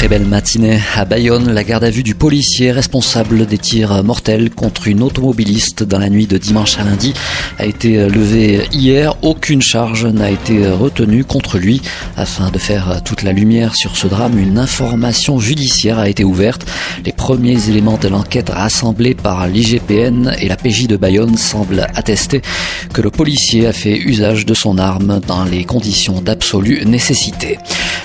Très belle matinée à Bayonne. La garde à vue du policier responsable des tirs mortels contre une automobiliste dans la nuit de dimanche à lundi a été levée hier. Aucune charge n'a été retenue contre lui. Afin de faire toute la lumière sur ce drame, une information judiciaire a été ouverte. Les premiers éléments de l'enquête rassemblés par l'IGPN et la PJ de Bayonne semblent attester que le policier a fait usage de son arme dans les conditions d'absolue nécessité.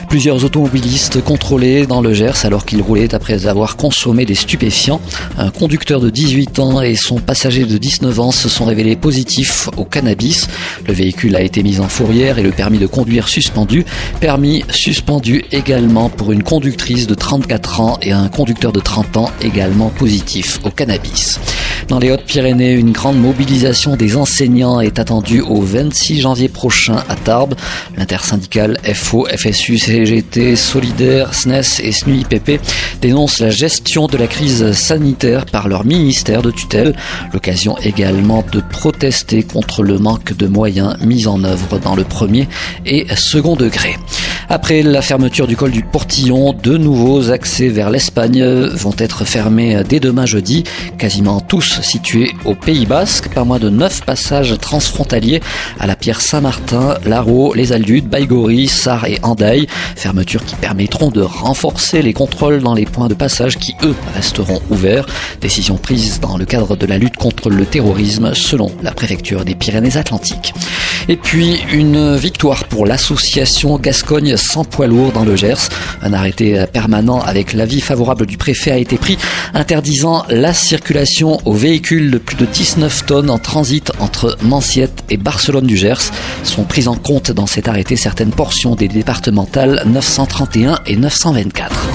Plusieurs automobilistes contrôlés dans le Gers alors qu'ils roulaient après avoir consommé des stupéfiants. Un conducteur de 18 ans et son passager de 19 ans se sont révélés positifs au cannabis. Le véhicule a été mis en fourrière et le permis de conduire suspendu. Permis suspendu également pour une conductrice de 34 ans et un conducteur de 30 ans également positif au cannabis. Dans les Hautes-Pyrénées, une grande mobilisation des enseignants est attendue au 26 janvier prochain à Tarbes. L'intersyndicale FO, FSU, CGT, Solidaire, SNES et SNUIPP dénoncent la gestion de la crise sanitaire par leur ministère de tutelle. L'occasion également de protester contre le manque de moyens mis en œuvre dans le premier et second degré. Après la fermeture du col du Portillon, de nouveaux accès vers l'Espagne vont être fermés dès demain jeudi, quasiment tous situés au Pays Basque, pas moins de neuf passages transfrontaliers à la Pierre Saint-Martin, Larro, les Aldudes, Baïgori, Sar et Andaille, fermetures qui permettront de renforcer les contrôles dans les points de passage qui, eux, resteront ouverts. Décision prise dans le cadre de la lutte contre le terrorisme selon la préfecture des Pyrénées-Atlantiques. Et puis une victoire pour l'association Gascogne sans poids lourd dans le Gers. Un arrêté permanent avec l'avis favorable du préfet a été pris interdisant la circulation aux véhicules de plus de 19 tonnes en transit entre Manciette et Barcelone du Gers. Sont prises en compte dans cet arrêté certaines portions des départementales 931 et 924.